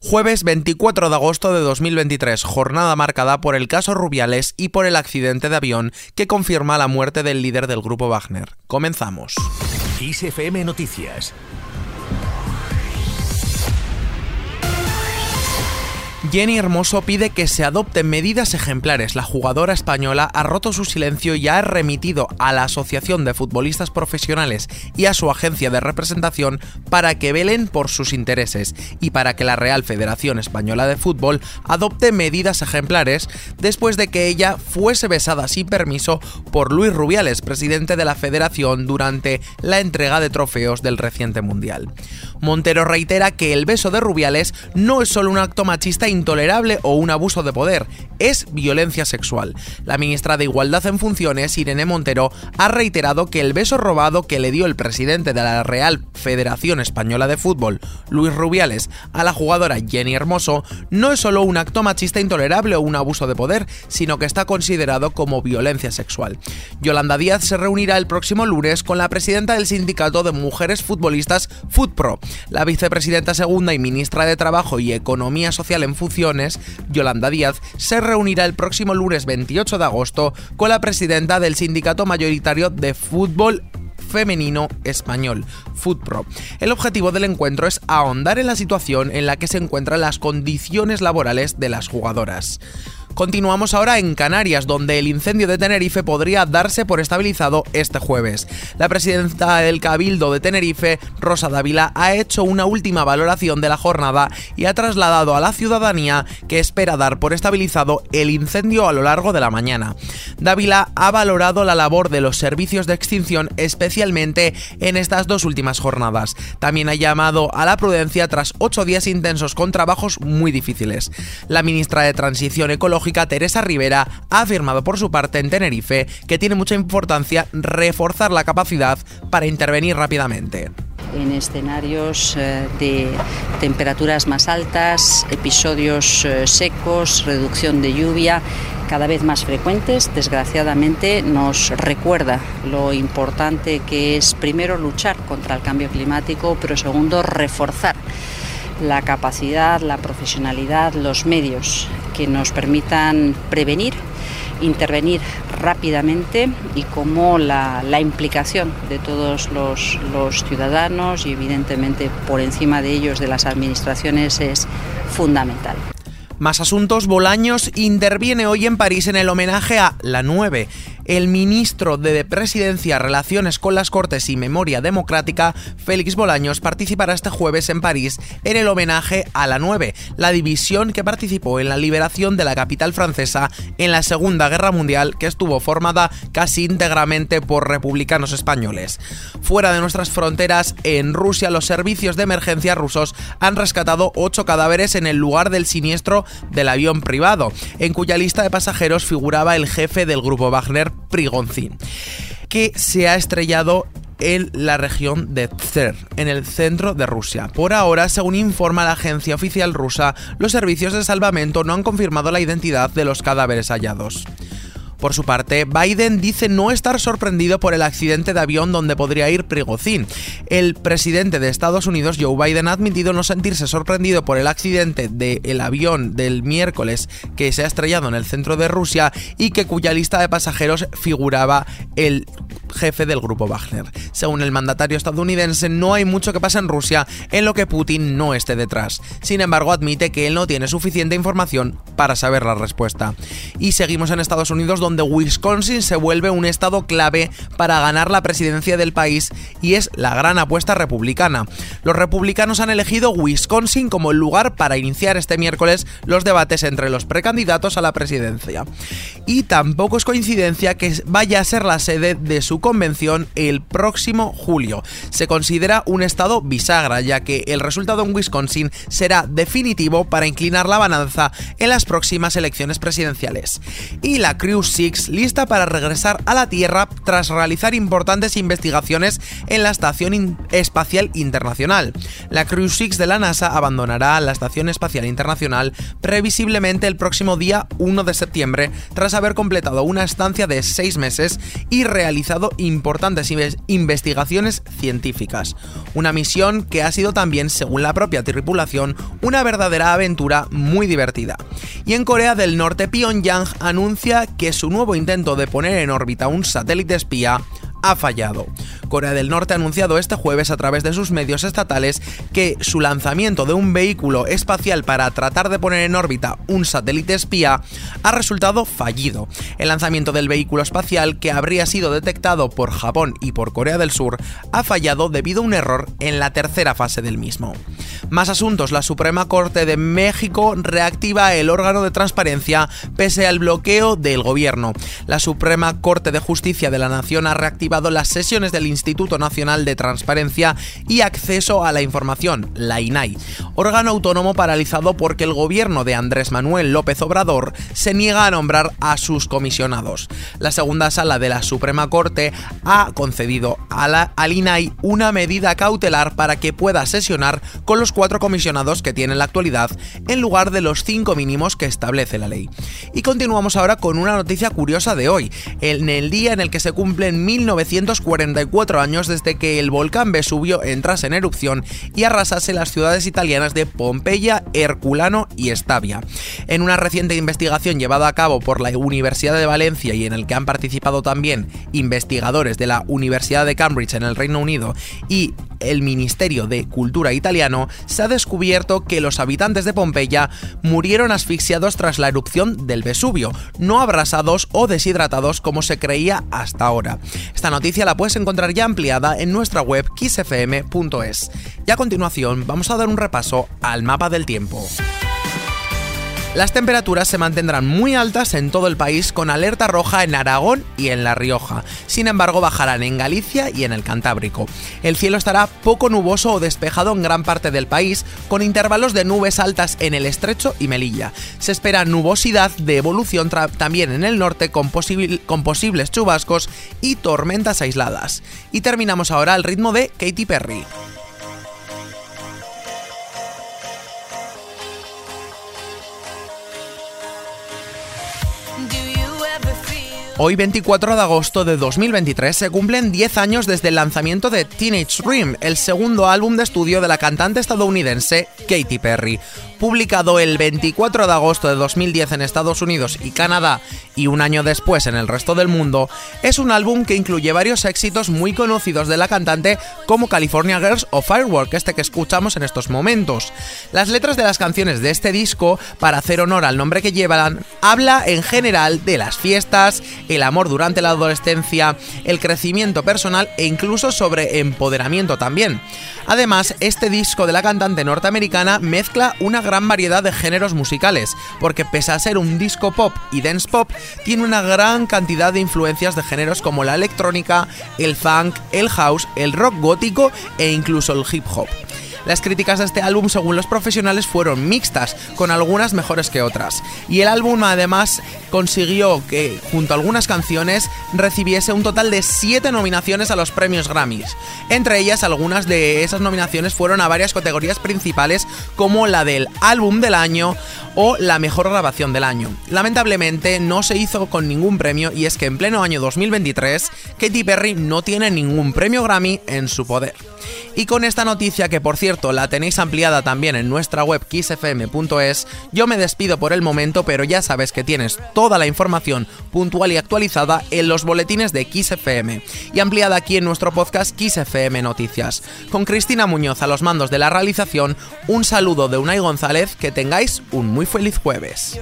Jueves 24 de agosto de 2023, jornada marcada por el caso Rubiales y por el accidente de avión que confirma la muerte del líder del grupo Wagner. Comenzamos. ISFM Noticias Jenny Hermoso pide que se adopten medidas ejemplares. La jugadora española ha roto su silencio y ha remitido a la Asociación de Futbolistas Profesionales y a su agencia de representación para que velen por sus intereses y para que la Real Federación Española de Fútbol adopte medidas ejemplares después de que ella fuese besada sin permiso por Luis Rubiales, presidente de la federación, durante la entrega de trofeos del reciente Mundial. Montero reitera que el beso de Rubiales no es solo un acto machista intolerable o un abuso de poder, es violencia sexual. La ministra de Igualdad en funciones, Irene Montero, ha reiterado que el beso robado que le dio el presidente de la Real Federación Española de Fútbol, Luis Rubiales, a la jugadora Jenny Hermoso, no es solo un acto machista intolerable o un abuso de poder, sino que está considerado como violencia sexual. Yolanda Díaz se reunirá el próximo lunes con la presidenta del Sindicato de Mujeres Futbolistas FUTPRO. La vicepresidenta segunda y ministra de Trabajo y Economía Social en funciones, Yolanda Díaz, se reunirá el próximo lunes 28 de agosto con la presidenta del sindicato mayoritario de fútbol femenino español, FUTPRO. El objetivo del encuentro es ahondar en la situación en la que se encuentran las condiciones laborales de las jugadoras. Continuamos ahora en Canarias, donde el incendio de Tenerife podría darse por estabilizado este jueves. La presidenta del Cabildo de Tenerife, Rosa Dávila, ha hecho una última valoración de la jornada y ha trasladado a la ciudadanía que espera dar por estabilizado el incendio a lo largo de la mañana. Dávila ha valorado la labor de los servicios de extinción especialmente en estas dos últimas jornadas. También ha llamado a la prudencia tras ocho días intensos con trabajos muy difíciles. La ministra de Transición Ecológica Teresa Rivera ha afirmado por su parte en Tenerife que tiene mucha importancia reforzar la capacidad para intervenir rápidamente. En escenarios eh, de temperaturas más altas, episodios eh, secos, reducción de lluvia cada vez más frecuentes, desgraciadamente nos recuerda lo importante que es primero luchar contra el cambio climático, pero segundo reforzar la capacidad, la profesionalidad, los medios que nos permitan prevenir, intervenir rápidamente y cómo la, implicación de todos los, los ciudadanos y evidentemente por encima de ellos de las administraciones es fundamental. Más asuntos, Bolaños interviene hoy en París en el homenaje a la 9 el ministro de Presidencia, Relaciones con las Cortes y Memoria Democrática, Félix Bolaños, participará este jueves en París en el homenaje a la 9, la división que participó en la liberación de la capital francesa en la Segunda Guerra Mundial, que estuvo formada casi íntegramente por republicanos españoles. Fuera de nuestras fronteras, en Rusia, los servicios de emergencia rusos han rescatado ocho cadáveres en el lugar del siniestro del avión privado, en cuya lista de pasajeros figuraba el jefe del grupo Wagner, Prigonzin, que se ha estrellado en la región de Tver, en el centro de Rusia. Por ahora, según informa la agencia oficial rusa, los servicios de salvamento no han confirmado la identidad de los cadáveres hallados. Por su parte, Biden dice no estar sorprendido por el accidente de avión donde podría ir Prigozhin. El presidente de Estados Unidos, Joe Biden, ha admitido no sentirse sorprendido por el accidente del avión del miércoles que se ha estrellado en el centro de Rusia y que cuya lista de pasajeros figuraba el jefe del grupo Wagner. Según el mandatario estadounidense, no hay mucho que pasa en Rusia en lo que Putin no esté detrás. Sin embargo, admite que él no tiene suficiente información para saber la respuesta. Y seguimos en Estados Unidos donde Wisconsin se vuelve un estado clave para ganar la presidencia del país y es la gran apuesta republicana. Los republicanos han elegido Wisconsin como el lugar para iniciar este miércoles los debates entre los precandidatos a la presidencia. Y tampoco es coincidencia que vaya a ser la sede de su convención el próximo julio. Se considera un estado bisagra, ya que el resultado en Wisconsin será definitivo para inclinar la balanza en las próximas elecciones presidenciales. Y la Crew Six lista para regresar a la Tierra tras realizar importantes investigaciones en la Estación Espacial Internacional. La Crew Six de la NASA abandonará la Estación Espacial Internacional previsiblemente el próximo día 1 de septiembre tras haber completado una estancia de seis meses y realizado importantes investigaciones científicas. Una misión que ha sido también, según la propia tripulación, una verdadera aventura muy divertida. Y en Corea del Norte, Pyongyang anuncia que su nuevo intento de poner en órbita un satélite espía ha fallado. Corea del Norte ha anunciado este jueves a través de sus medios estatales que su lanzamiento de un vehículo espacial para tratar de poner en órbita un satélite espía ha resultado fallido. El lanzamiento del vehículo espacial, que habría sido detectado por Japón y por Corea del Sur, ha fallado debido a un error en la tercera fase del mismo. Más asuntos, la Suprema Corte de México reactiva el órgano de transparencia pese al bloqueo del gobierno. La Suprema Corte de Justicia de la Nación ha reactivado las sesiones del Instituto Nacional de Transparencia y Acceso a la Información, la INAI, órgano autónomo paralizado porque el gobierno de Andrés Manuel López Obrador se niega a nombrar a sus comisionados. La segunda sala de la Suprema Corte ha concedido a la, al INAI una medida cautelar para que pueda sesionar con los cuatro comisionados que tiene en la actualidad en lugar de los cinco mínimos que establece la ley. Y continuamos ahora con una noticia curiosa de hoy, en el día en el que se cumplen 1944 años desde que el volcán Vesubio entrase en erupción y arrasase las ciudades italianas de Pompeya, Herculano y Estavia. En una reciente investigación llevada a cabo por la Universidad de Valencia y en el que han participado también investigadores de la Universidad de Cambridge en el Reino Unido y el Ministerio de Cultura italiano, se ha descubierto que los habitantes de Pompeya murieron asfixiados tras la erupción del Vesubio, no abrasados o deshidratados como se creía hasta ahora. Esta noticia la puedes encontrar ya ampliada en nuestra web kissfm.es. Y a continuación vamos a dar un repaso al mapa del tiempo. Las temperaturas se mantendrán muy altas en todo el país con alerta roja en Aragón y en La Rioja. Sin embargo, bajarán en Galicia y en el Cantábrico. El cielo estará poco nuboso o despejado en gran parte del país, con intervalos de nubes altas en el estrecho y Melilla. Se espera nubosidad de evolución también en el norte con, posibles chubascos y tormentas aisladas. Y terminamos ahora al ritmo de Katy Perry. Hoy 24 de agosto de 2023 se cumplen 10 años desde el lanzamiento de Teenage Dream, el segundo álbum de estudio de la cantante estadounidense Katy Perry publicado el 24 de agosto de 2010 en Estados Unidos y Canadá y un año después en el resto del mundo, es un álbum que incluye varios éxitos muy conocidos de la cantante como California Girls o Firework, este que escuchamos en estos momentos. Las letras de las canciones de este disco, para hacer honor al nombre que llevan, habla en general de las fiestas, el amor durante la adolescencia, el crecimiento personal e incluso sobre empoderamiento también. Además, este disco de la cantante norteamericana mezcla una gran variedad de géneros musicales, porque pese a ser un disco pop y dance pop, tiene una gran cantidad de influencias de géneros como la electrónica, el funk, el house, el rock gótico e incluso el hip hop. Las críticas de este álbum, según los profesionales, fueron mixtas, con algunas mejores que otras. Y el álbum además consiguió que, junto a algunas canciones, recibiese un total de 7 nominaciones a los premios Grammys. Entre ellas, algunas de esas nominaciones fueron a varias categorías principales, como la del álbum del año o la mejor grabación del año. Lamentablemente no se hizo con ningún premio y es que en pleno año 2023 Katy Perry no tiene ningún premio Grammy en su poder. Y con esta noticia, que por cierto la tenéis ampliada también en nuestra web kissfm.es, yo me despido por el momento, pero ya sabes que tienes toda la información puntual y actualizada en los boletines de XFM y ampliada aquí en nuestro podcast XFM Noticias. Con Cristina Muñoz a los mandos de la realización, un saludo de Unai González, que tengáis un muy feliz jueves.